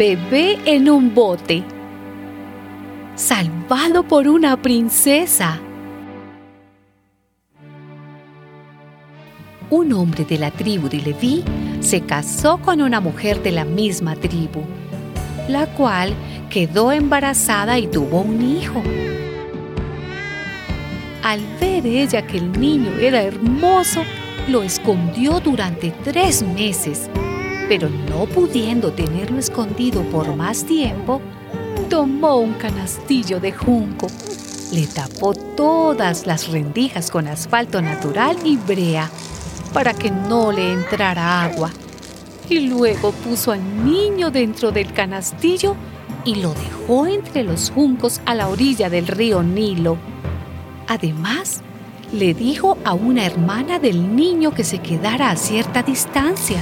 Bebé en un bote. Salvado por una princesa. Un hombre de la tribu de Leví se casó con una mujer de la misma tribu, la cual quedó embarazada y tuvo un hijo. Al ver ella que el niño era hermoso, lo escondió durante tres meses pero no pudiendo tenerlo escondido por más tiempo, tomó un canastillo de junco, le tapó todas las rendijas con asfalto natural y brea para que no le entrara agua, y luego puso al niño dentro del canastillo y lo dejó entre los juncos a la orilla del río Nilo. Además, le dijo a una hermana del niño que se quedara a cierta distancia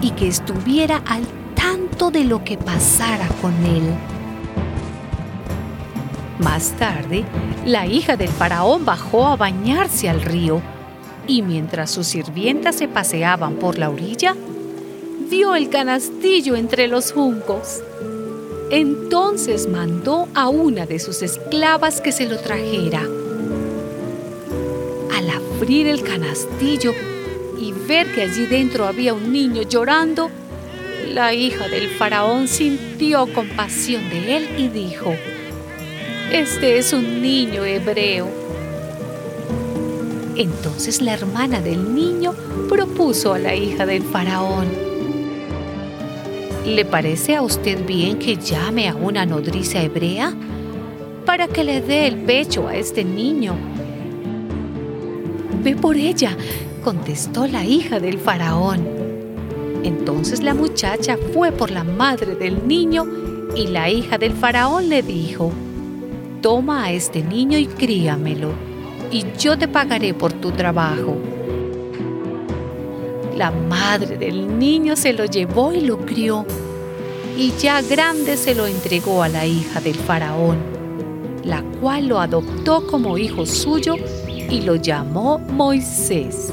y que estuviera al tanto de lo que pasara con él. Más tarde, la hija del faraón bajó a bañarse al río y mientras sus sirvientas se paseaban por la orilla, vio el canastillo entre los juncos. Entonces mandó a una de sus esclavas que se lo trajera. Al abrir el canastillo, y ver que allí dentro había un niño llorando, la hija del faraón sintió compasión de él y dijo, Este es un niño hebreo. Entonces la hermana del niño propuso a la hija del faraón, ¿Le parece a usted bien que llame a una nodriza hebrea para que le dé el pecho a este niño? Ve por ella, contestó la hija del faraón. Entonces la muchacha fue por la madre del niño y la hija del faraón le dijo, Toma a este niño y críamelo, y yo te pagaré por tu trabajo. La madre del niño se lo llevó y lo crió, y ya grande se lo entregó a la hija del faraón, la cual lo adoptó como hijo suyo y lo llamó Moisés